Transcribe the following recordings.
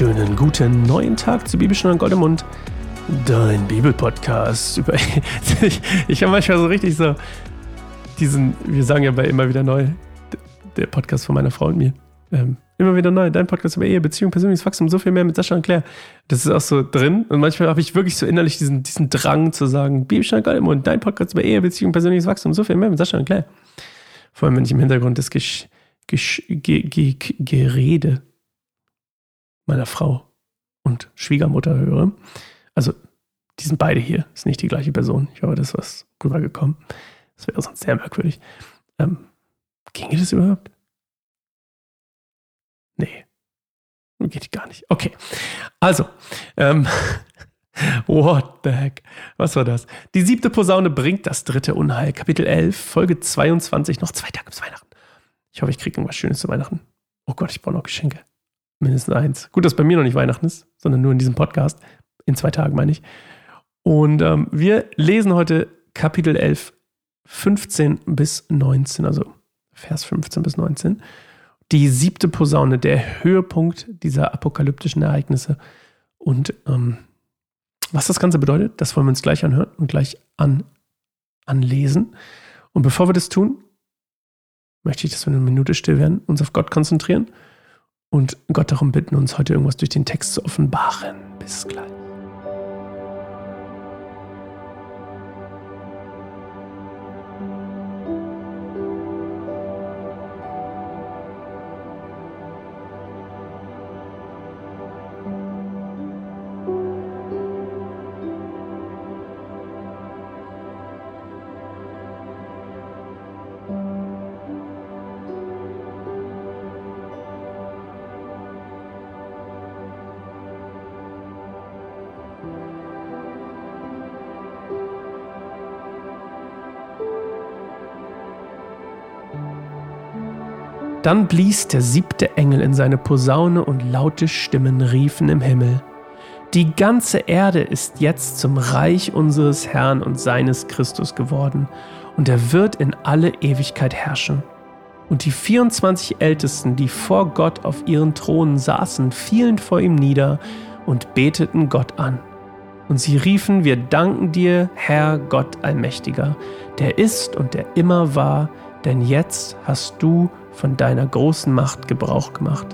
wunderschönen guten neuen Tag zu Bibelstunde Gold im Mund, dein Bibelpodcast. Ich ich habe manchmal so richtig so diesen, wir sagen ja bei immer wieder neu, der Podcast von meiner Frau und mir. Ähm, immer wieder neu, dein Podcast über Ehe, Beziehung, persönliches Wachstum, so viel mehr mit Sascha und Claire. Das ist auch so drin. Und manchmal habe ich wirklich so innerlich diesen, diesen Drang zu sagen, Bibelstunde Gold im Mund, dein Podcast über Ehe, Beziehung, persönliches Wachstum, so viel mehr mit Sascha und Claire. Vor allem, wenn ich im Hintergrund das Gesch Gesch Ge Ge Gerede meiner Frau und Schwiegermutter höre. Also, die sind beide hier, ist nicht die gleiche Person. Ich hoffe, das ist was rübergekommen. Das wäre sonst sehr merkwürdig. Ähm, ginge das überhaupt? Nee. Geht gar nicht. Okay. Also, ähm, What the heck? Was war das? Die siebte Posaune bringt das dritte Unheil. Kapitel 11, Folge 22, noch zwei Tage bis Weihnachten. Ich hoffe, ich kriege irgendwas Schönes zu Weihnachten. Oh Gott, ich brauche noch Geschenke. Mindestens eins. Gut, dass bei mir noch nicht Weihnachten ist, sondern nur in diesem Podcast. In zwei Tagen meine ich. Und ähm, wir lesen heute Kapitel 11, 15 bis 19, also Vers 15 bis 19. Die siebte Posaune, der Höhepunkt dieser apokalyptischen Ereignisse. Und ähm, was das Ganze bedeutet, das wollen wir uns gleich anhören und gleich an, anlesen. Und bevor wir das tun, möchte ich, dass wir eine Minute still werden, uns auf Gott konzentrieren und Gott darum bitten, uns heute irgendwas durch den Text zu offenbaren. Bis gleich. Dann blies der siebte Engel in seine Posaune und laute Stimmen riefen im Himmel. Die ganze Erde ist jetzt zum Reich unseres Herrn und seines Christus geworden, und er wird in alle Ewigkeit herrschen. Und die 24 Ältesten, die vor Gott auf ihren Thronen saßen, fielen vor ihm nieder und beteten Gott an. Und sie riefen, wir danken dir, Herr Gott Allmächtiger, der ist und der immer war, denn jetzt hast du von deiner großen Macht Gebrauch gemacht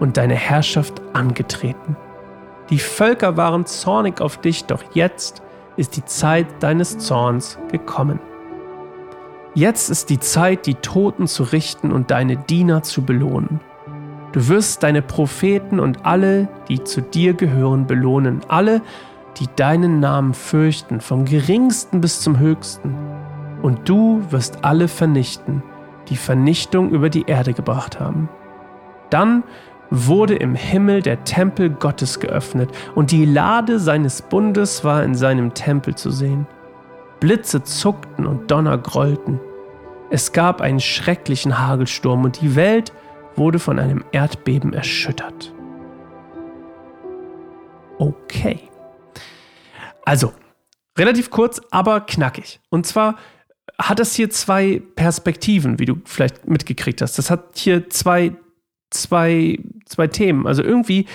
und deine Herrschaft angetreten. Die Völker waren zornig auf dich, doch jetzt ist die Zeit deines Zorns gekommen. Jetzt ist die Zeit, die Toten zu richten und deine Diener zu belohnen. Du wirst deine Propheten und alle, die zu dir gehören, belohnen, alle, die deinen Namen fürchten, vom geringsten bis zum höchsten. Und du wirst alle vernichten, die Vernichtung über die Erde gebracht haben. Dann wurde im Himmel der Tempel Gottes geöffnet und die Lade seines Bundes war in seinem Tempel zu sehen. Blitze zuckten und Donner grollten. Es gab einen schrecklichen Hagelsturm und die Welt wurde von einem Erdbeben erschüttert. Okay. Also, relativ kurz, aber knackig. Und zwar hat es hier zwei Perspektiven, wie du vielleicht mitgekriegt hast. Das hat hier zwei, zwei, zwei Themen. Also irgendwie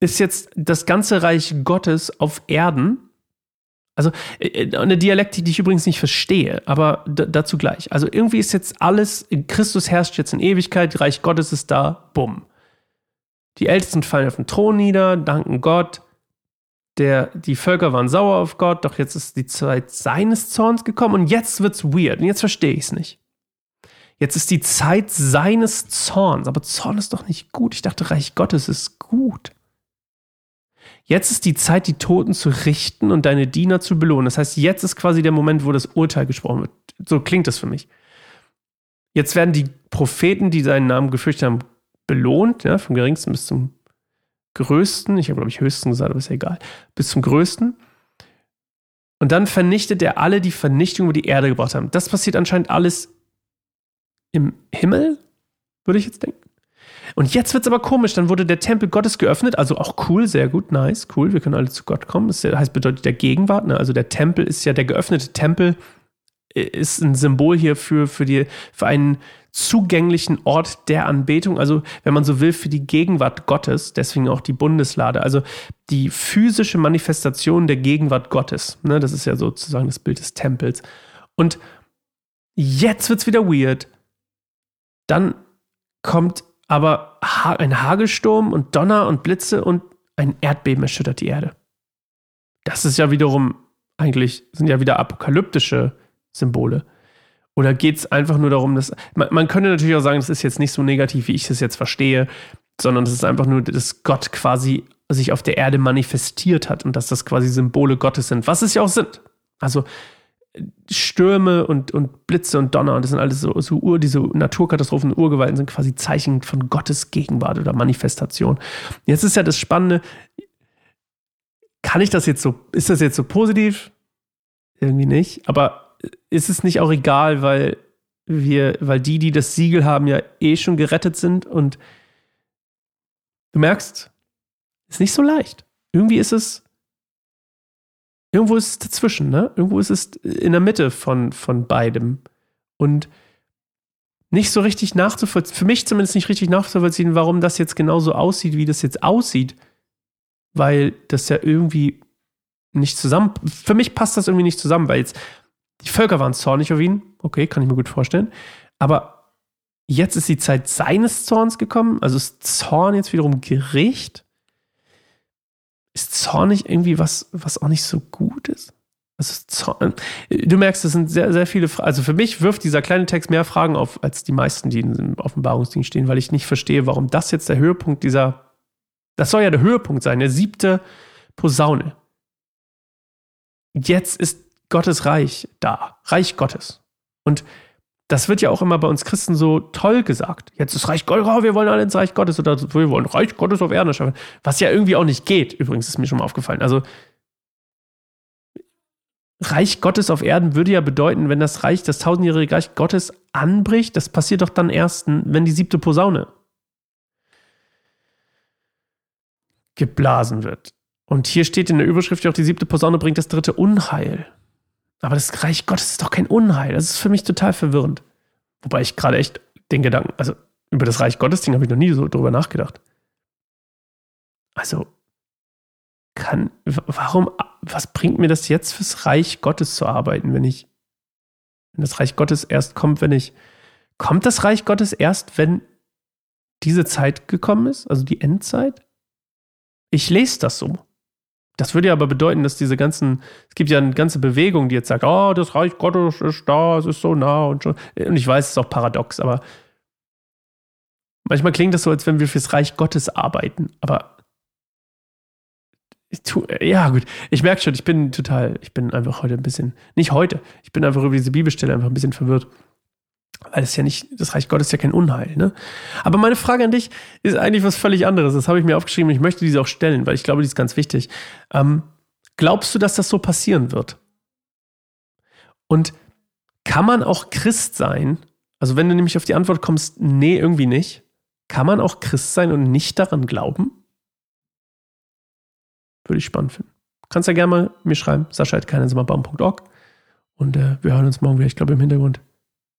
ist jetzt das ganze Reich Gottes auf Erden. Also äh, äh, eine Dialektik, die ich übrigens nicht verstehe, aber dazu gleich. Also irgendwie ist jetzt alles, Christus herrscht jetzt in Ewigkeit, Reich Gottes ist da, bumm. Die Ältesten fallen auf den Thron nieder, danken Gott, der, die Völker waren sauer auf Gott, doch jetzt ist die Zeit seines Zorns gekommen und jetzt wird's weird und jetzt verstehe ich es nicht. Jetzt ist die Zeit seines Zorns, aber Zorn ist doch nicht gut. Ich dachte, Reich Gottes ist gut. Jetzt ist die Zeit, die Toten zu richten und deine Diener zu belohnen. Das heißt, jetzt ist quasi der Moment, wo das Urteil gesprochen wird. So klingt das für mich. Jetzt werden die Propheten, die seinen Namen gefürchtet haben, belohnt, ja, vom geringsten bis zum größten, ich habe glaube ich höchsten gesagt, aber ist ja egal, bis zum größten. Und dann vernichtet er alle, die Vernichtung über die Erde gebracht haben. Das passiert anscheinend alles im Himmel, würde ich jetzt denken. Und jetzt wird es aber komisch, dann wurde der Tempel Gottes geöffnet, also auch cool, sehr gut, nice, cool, wir können alle zu Gott kommen. Das heißt, bedeutet der Gegenwart, ne? also der Tempel ist ja der geöffnete Tempel, äh, ist ein Symbol hier für, für, die, für einen zugänglichen Ort der Anbetung, also wenn man so will, für die Gegenwart Gottes, deswegen auch die Bundeslade, also die physische Manifestation der Gegenwart Gottes. Ne, das ist ja sozusagen das Bild des Tempels. Und jetzt wird es wieder weird. Dann kommt aber ein Hagelsturm und Donner und Blitze und ein Erdbeben erschüttert die Erde. Das ist ja wiederum eigentlich, sind ja wieder apokalyptische Symbole. Oder geht es einfach nur darum, dass. Man, man, könnte natürlich auch sagen, das ist jetzt nicht so negativ, wie ich das jetzt verstehe, sondern es ist einfach nur, dass Gott quasi sich auf der Erde manifestiert hat und dass das quasi Symbole Gottes sind, was es ja auch sind. Also Stürme und, und Blitze und Donner und das sind alles so, so Ur, diese Naturkatastrophen, Urgewalten sind quasi Zeichen von Gottes Gegenwart oder Manifestation. Jetzt ist ja das Spannende, kann ich das jetzt so, ist das jetzt so positiv? Irgendwie nicht, aber ist es nicht auch egal, weil wir, weil die, die das Siegel haben, ja eh schon gerettet sind und du merkst, ist nicht so leicht. Irgendwie ist es, irgendwo ist es dazwischen, ne? Irgendwo ist es in der Mitte von, von beidem. Und nicht so richtig nachzuvollziehen, für mich zumindest nicht richtig nachzuvollziehen, warum das jetzt genauso aussieht, wie das jetzt aussieht. Weil das ja irgendwie nicht zusammen, für mich passt das irgendwie nicht zusammen, weil jetzt die Völker waren zornig auf ihn. Okay, kann ich mir gut vorstellen. Aber jetzt ist die Zeit seines Zorns gekommen. Also ist Zorn jetzt wiederum Gericht. Ist Zorn nicht irgendwie was, was auch nicht so gut ist? Also Zorn, du merkst, das sind sehr, sehr viele Fragen. Also für mich wirft dieser kleine Text mehr Fragen auf, als die meisten, die im Offenbarungsding stehen, weil ich nicht verstehe, warum das jetzt der Höhepunkt dieser, das soll ja der Höhepunkt sein, der siebte Posaune. Jetzt ist Gottes Reich da, Reich Gottes. Und das wird ja auch immer bei uns Christen so toll gesagt. Jetzt ist Reich Gottes, oh, wir wollen alle ins Reich Gottes oder wir wollen Reich Gottes auf Erden schaffen. Was ja irgendwie auch nicht geht, übrigens ist mir schon mal aufgefallen. Also Reich Gottes auf Erden würde ja bedeuten, wenn das Reich, das tausendjährige Reich Gottes anbricht, das passiert doch dann erst, wenn die siebte Posaune geblasen wird. Und hier steht in der Überschrift ja auch, die siebte Posaune bringt das dritte Unheil. Aber das Reich Gottes ist doch kein Unheil. Das ist für mich total verwirrend. Wobei ich gerade echt den Gedanken, also über das Reich Gottes Ding habe ich noch nie so drüber nachgedacht. Also, kann, warum, was bringt mir das jetzt fürs Reich Gottes zu arbeiten, wenn ich, wenn das Reich Gottes erst kommt, wenn ich, kommt das Reich Gottes erst, wenn diese Zeit gekommen ist, also die Endzeit? Ich lese das so. Das würde ja aber bedeuten, dass diese ganzen, es gibt ja eine ganze Bewegung, die jetzt sagt, oh, das Reich Gottes ist da, es ist so nah und schon. Und ich weiß, es ist auch paradox, aber manchmal klingt das so, als wenn wir fürs Reich Gottes arbeiten. Aber tu, ja, gut, ich merke schon, ich bin total, ich bin einfach heute ein bisschen, nicht heute, ich bin einfach über diese Bibelstelle einfach ein bisschen verwirrt. Weil es ja nicht, das Reich Gottes ist ja kein Unheil, ne? Aber meine Frage an dich ist eigentlich was völlig anderes. Das habe ich mir aufgeschrieben ich möchte diese auch stellen, weil ich glaube, die ist ganz wichtig. Ähm, glaubst du, dass das so passieren wird? Und kann man auch Christ sein? Also, wenn du nämlich auf die Antwort kommst, nee, irgendwie nicht, kann man auch Christ sein und nicht daran glauben? Würde ich spannend finden. Kannst ja gerne mal mir schreiben, sascha.keinesimmerbaum.org und äh, wir hören uns morgen wieder, ich glaube, im Hintergrund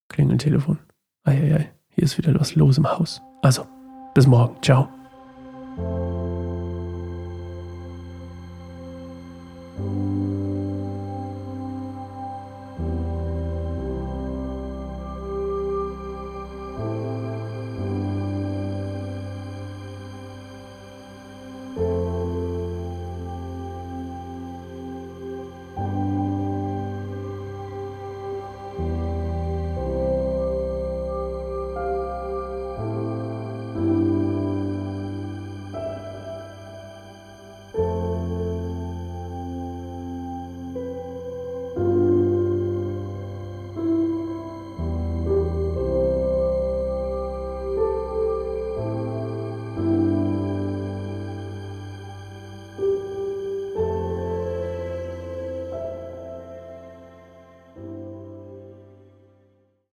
klingelt Telefon. Eieiei, hier ist wieder was los im Haus. Also, bis morgen. Ciao.